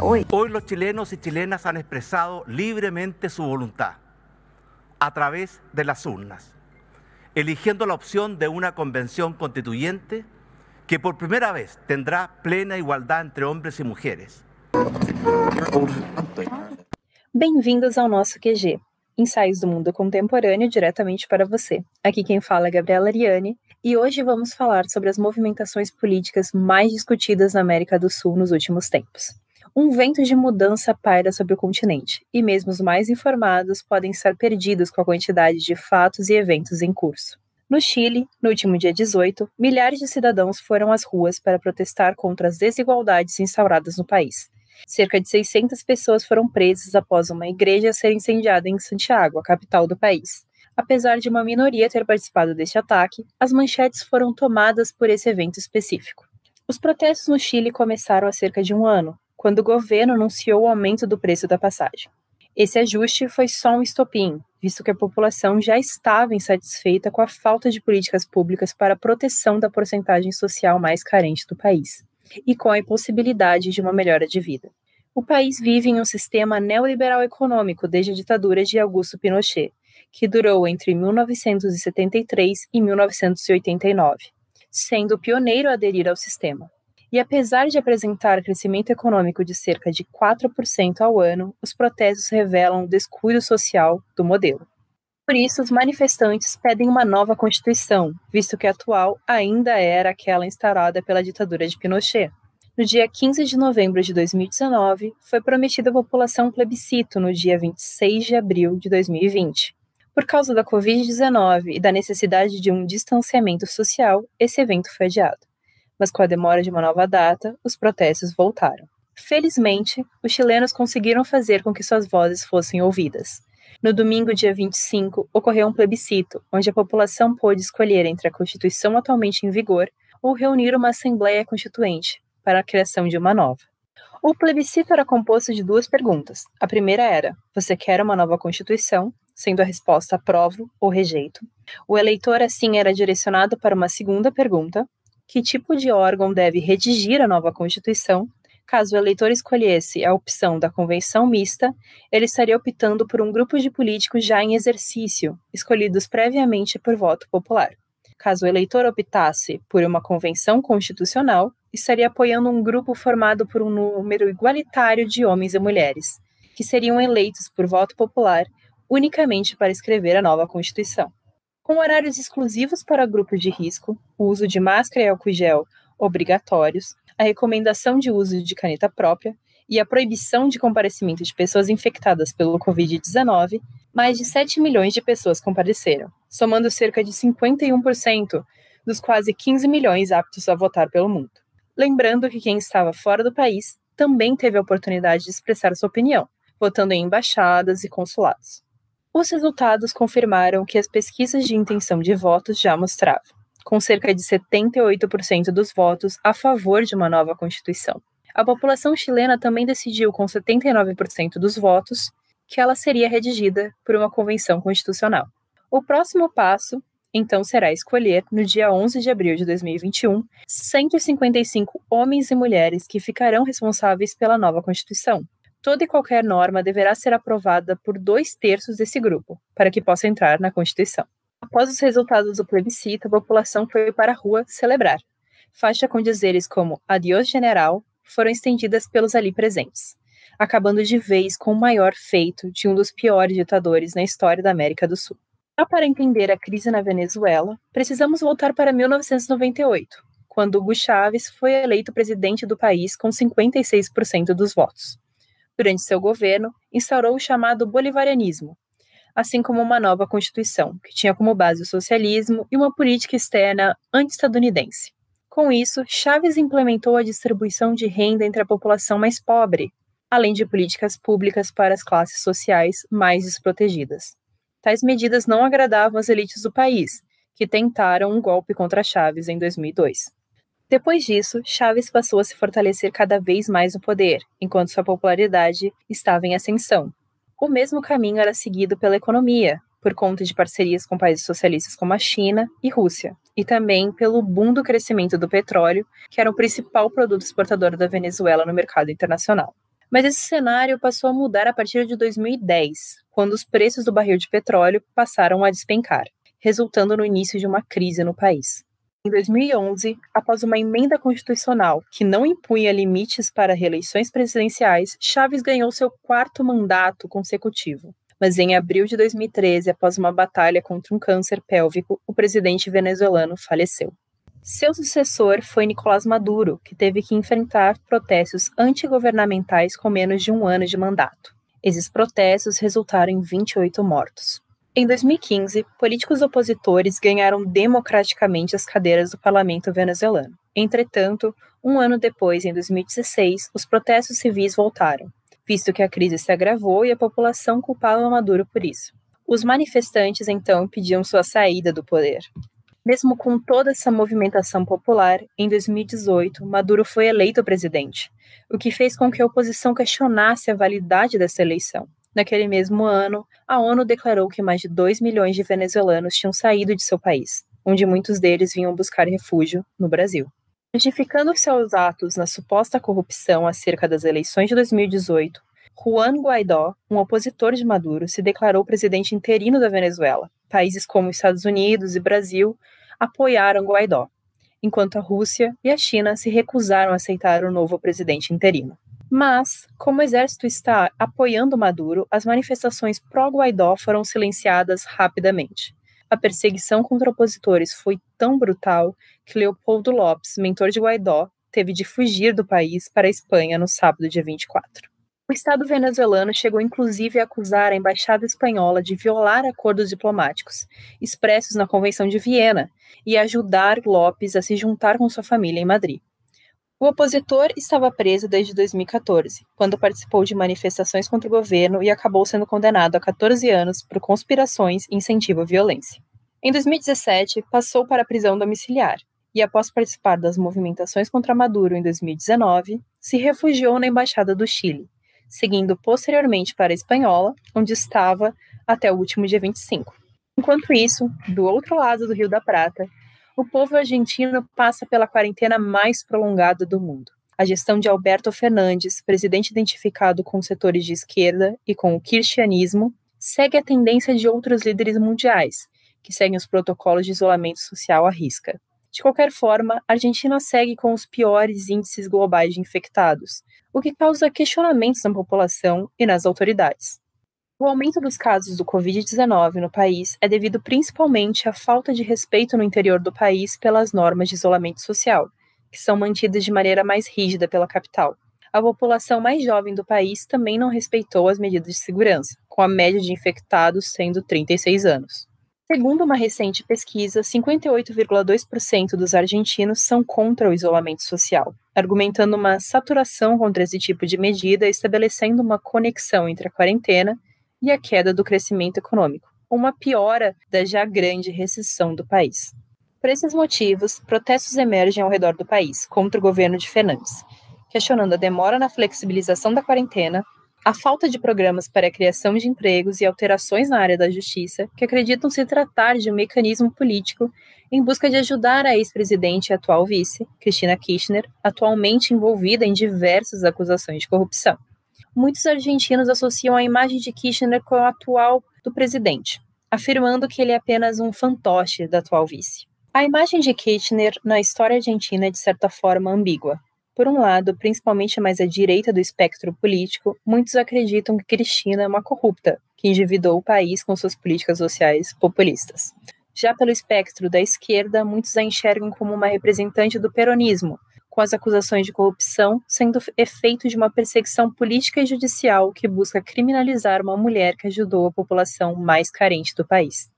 Hoy los chilenos y chilenas han expresado libremente su voluntad a través de las urnas, eligiendo la opción de una convención constituyente que por primera vez tendrá plena igualdad entre hombres y mujeres. Bem-vindos ao nosso QG, ensaios do mundo contemporâneo diretamente para você. Aqui quem fala é Gabriela Ariane e hoje vamos falar sobre as movimentações políticas mais discutidas na América do Sul nos últimos tempos. Um vento de mudança paira sobre o continente, e mesmo os mais informados podem estar perdidos com a quantidade de fatos e eventos em curso. No Chile, no último dia 18, milhares de cidadãos foram às ruas para protestar contra as desigualdades instauradas no país. Cerca de 600 pessoas foram presas após uma igreja ser incendiada em Santiago, a capital do país. Apesar de uma minoria ter participado deste ataque, as manchetes foram tomadas por esse evento específico. Os protestos no Chile começaram há cerca de um ano, quando o governo anunciou o aumento do preço da passagem. Esse ajuste foi só um estopim, visto que a população já estava insatisfeita com a falta de políticas públicas para a proteção da porcentagem social mais carente do país, e com a impossibilidade de uma melhora de vida. O país vive em um sistema neoliberal econômico desde a ditadura de Augusto Pinochet, que durou entre 1973 e 1989, sendo o pioneiro a aderir ao sistema. E apesar de apresentar crescimento econômico de cerca de 4% ao ano, os protestos revelam o descuido social do modelo. Por isso, os manifestantes pedem uma nova Constituição, visto que a atual ainda era aquela instaurada pela ditadura de Pinochet. No dia 15 de novembro de 2019, foi prometido à população um plebiscito no dia 26 de abril de 2020. Por causa da Covid-19 e da necessidade de um distanciamento social, esse evento foi adiado mas com a demora de uma nova data, os protestos voltaram. Felizmente, os chilenos conseguiram fazer com que suas vozes fossem ouvidas. No domingo, dia 25, ocorreu um plebiscito, onde a população pôde escolher entre a Constituição atualmente em vigor ou reunir uma Assembleia Constituinte para a criação de uma nova. O plebiscito era composto de duas perguntas. A primeira era: Você quer uma nova Constituição? Sendo a resposta aprovo ou rejeito. O eleitor, assim, era direcionado para uma segunda pergunta, que tipo de órgão deve redigir a nova Constituição. Caso o eleitor escolhesse a opção da convenção mista, ele estaria optando por um grupo de políticos já em exercício, escolhidos previamente por voto popular. Caso o eleitor optasse por uma convenção constitucional, estaria apoiando um grupo formado por um número igualitário de homens e mulheres, que seriam eleitos por voto popular unicamente para escrever a nova Constituição com horários exclusivos para grupos de risco, o uso de máscara e álcool gel obrigatórios, a recomendação de uso de caneta própria e a proibição de comparecimento de pessoas infectadas pelo Covid-19, mais de 7 milhões de pessoas compareceram, somando cerca de 51% dos quase 15 milhões aptos a votar pelo mundo. Lembrando que quem estava fora do país também teve a oportunidade de expressar sua opinião, votando em embaixadas e consulados. Os resultados confirmaram que as pesquisas de intenção de votos já mostravam, com cerca de 78% dos votos a favor de uma nova Constituição. A população chilena também decidiu, com 79% dos votos, que ela seria redigida por uma convenção constitucional. O próximo passo, então, será escolher, no dia 11 de abril de 2021, 155 homens e mulheres que ficarão responsáveis pela nova Constituição, toda e qualquer norma deverá ser aprovada por dois terços desse grupo, para que possa entrar na Constituição. Após os resultados do plebiscito, a população foi para a rua celebrar. Faixa com dizeres como Adiós General foram estendidas pelos ali presentes, acabando de vez com o maior feito de um dos piores ditadores na história da América do Sul. Para entender a crise na Venezuela, precisamos voltar para 1998, quando Hugo Chávez foi eleito presidente do país com 56% dos votos durante seu governo, instaurou o chamado bolivarianismo, assim como uma nova Constituição, que tinha como base o socialismo e uma política externa anti-estadunidense. Com isso, Chaves implementou a distribuição de renda entre a população mais pobre, além de políticas públicas para as classes sociais mais desprotegidas. Tais medidas não agradavam as elites do país, que tentaram um golpe contra Chaves em 2002. Depois disso, Chaves passou a se fortalecer cada vez mais no poder, enquanto sua popularidade estava em ascensão. O mesmo caminho era seguido pela economia, por conta de parcerias com países socialistas como a China e Rússia, e também pelo boom do crescimento do petróleo, que era o principal produto exportador da Venezuela no mercado internacional. Mas esse cenário passou a mudar a partir de 2010, quando os preços do barril de petróleo passaram a despencar, resultando no início de uma crise no país. Em 2011, após uma emenda constitucional que não impunha limites para reeleições presidenciais, Chaves ganhou seu quarto mandato consecutivo. Mas em abril de 2013, após uma batalha contra um câncer pélvico, o presidente venezuelano faleceu. Seu sucessor foi Nicolás Maduro, que teve que enfrentar protestos antigovernamentais com menos de um ano de mandato. Esses protestos resultaram em 28 mortos. Em 2015, políticos opositores ganharam democraticamente as cadeiras do parlamento venezuelano. Entretanto, um ano depois, em 2016, os protestos civis voltaram, visto que a crise se agravou e a população culpava Maduro por isso. Os manifestantes então pediam sua saída do poder. Mesmo com toda essa movimentação popular, em 2018, Maduro foi eleito presidente, o que fez com que a oposição questionasse a validade dessa eleição. Naquele mesmo ano, a ONU declarou que mais de 2 milhões de venezuelanos tinham saído de seu país, onde muitos deles vinham buscar refúgio no Brasil. Justificando seus atos na suposta corrupção acerca das eleições de 2018, Juan Guaidó, um opositor de Maduro, se declarou presidente interino da Venezuela. Países como Estados Unidos e Brasil apoiaram Guaidó, enquanto a Rússia e a China se recusaram a aceitar o novo presidente interino. Mas, como o exército está apoiando Maduro, as manifestações pró-Guaidó foram silenciadas rapidamente. A perseguição contra opositores foi tão brutal que Leopoldo Lopes, mentor de Guaidó, teve de fugir do país para a Espanha no sábado, dia 24. O Estado venezuelano chegou inclusive a acusar a embaixada espanhola de violar acordos diplomáticos expressos na Convenção de Viena e ajudar Lopes a se juntar com sua família em Madrid. O opositor estava preso desde 2014, quando participou de manifestações contra o governo e acabou sendo condenado a 14 anos por conspirações e incentivo à violência. Em 2017, passou para a prisão domiciliar e, após participar das movimentações contra Maduro em 2019, se refugiou na Embaixada do Chile, seguindo posteriormente para a Espanhola, onde estava até o último dia 25. Enquanto isso, do outro lado do Rio da Prata, o povo argentino passa pela quarentena mais prolongada do mundo. A gestão de Alberto Fernandes, presidente identificado com setores de esquerda e com o kirchnerismo, segue a tendência de outros líderes mundiais, que seguem os protocolos de isolamento social à risca. De qualquer forma, a Argentina segue com os piores índices globais de infectados, o que causa questionamentos na população e nas autoridades. O aumento dos casos do Covid-19 no país é devido principalmente à falta de respeito no interior do país pelas normas de isolamento social, que são mantidas de maneira mais rígida pela capital. A população mais jovem do país também não respeitou as medidas de segurança, com a média de infectados sendo 36 anos. Segundo uma recente pesquisa, 58,2% dos argentinos são contra o isolamento social, argumentando uma saturação contra esse tipo de medida, estabelecendo uma conexão entre a quarentena e a queda do crescimento econômico, uma piora da já grande recessão do país. Por esses motivos, protestos emergem ao redor do país contra o governo de Fernandes, questionando a demora na flexibilização da quarentena, a falta de programas para a criação de empregos e alterações na área da justiça, que acreditam se tratar de um mecanismo político em busca de ajudar a ex-presidente e atual vice, Cristina Kirchner, atualmente envolvida em diversas acusações de corrupção. Muitos argentinos associam a imagem de Kirchner com a atual do presidente, afirmando que ele é apenas um fantoche da atual vice. A imagem de Kirchner na história argentina é de certa forma ambígua. Por um lado, principalmente mais à direita do espectro político, muitos acreditam que Cristina é uma corrupta, que endividou o país com suas políticas sociais populistas. Já pelo espectro da esquerda, muitos a enxergam como uma representante do peronismo, com as acusações de corrupção sendo efeito de uma perseguição política e judicial que busca criminalizar uma mulher que ajudou a população mais carente do país.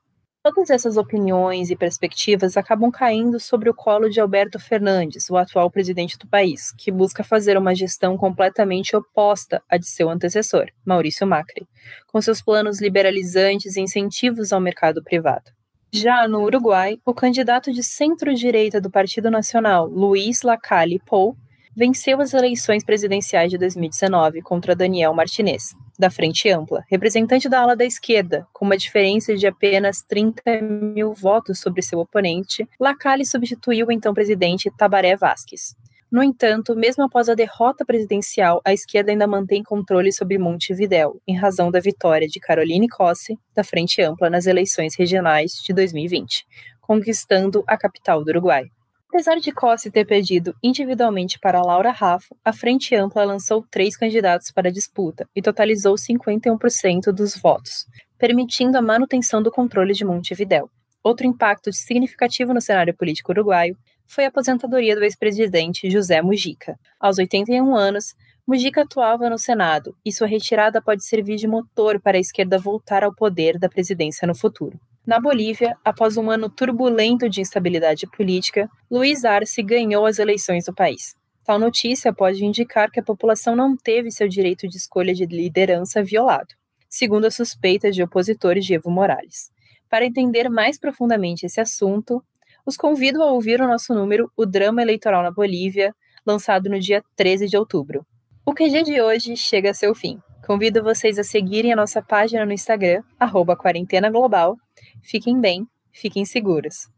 Todas essas opiniões e perspectivas acabam caindo sobre o colo de Alberto Fernandes, o atual presidente do país, que busca fazer uma gestão completamente oposta à de seu antecessor, Maurício Macri, com seus planos liberalizantes e incentivos ao mercado privado. Já no Uruguai, o candidato de centro-direita do Partido Nacional, Luiz Lacalle Pou, venceu as eleições presidenciais de 2019 contra Daniel Martinez, da Frente Ampla, representante da ala da esquerda, com uma diferença de apenas 30 mil votos sobre seu oponente, Lacalle substituiu o então presidente Tabaré Vasquez. No entanto, mesmo após a derrota presidencial, a esquerda ainda mantém controle sobre Montevidéu, em razão da vitória de Caroline Cossi, da Frente Ampla, nas eleições regionais de 2020, conquistando a capital do Uruguai. Apesar de Cossi ter perdido individualmente para Laura Raffo, a Frente Ampla lançou três candidatos para a disputa e totalizou 51% dos votos, permitindo a manutenção do controle de Montevidéu. Outro impacto significativo no cenário político uruguaio foi a aposentadoria do ex-presidente José Mujica. Aos 81 anos, Mujica atuava no Senado e sua retirada pode servir de motor para a esquerda voltar ao poder da presidência no futuro. Na Bolívia, após um ano turbulento de instabilidade política, Luiz Arce ganhou as eleições do país. Tal notícia pode indicar que a população não teve seu direito de escolha de liderança violado, segundo as suspeitas de opositores de Evo Morales. Para entender mais profundamente esse assunto, os convido a ouvir o nosso número O Drama Eleitoral na Bolívia, lançado no dia 13 de outubro. O QG de hoje chega a seu fim. Convido vocês a seguirem a nossa página no Instagram, arroba Quarentena Global. Fiquem bem, fiquem seguros.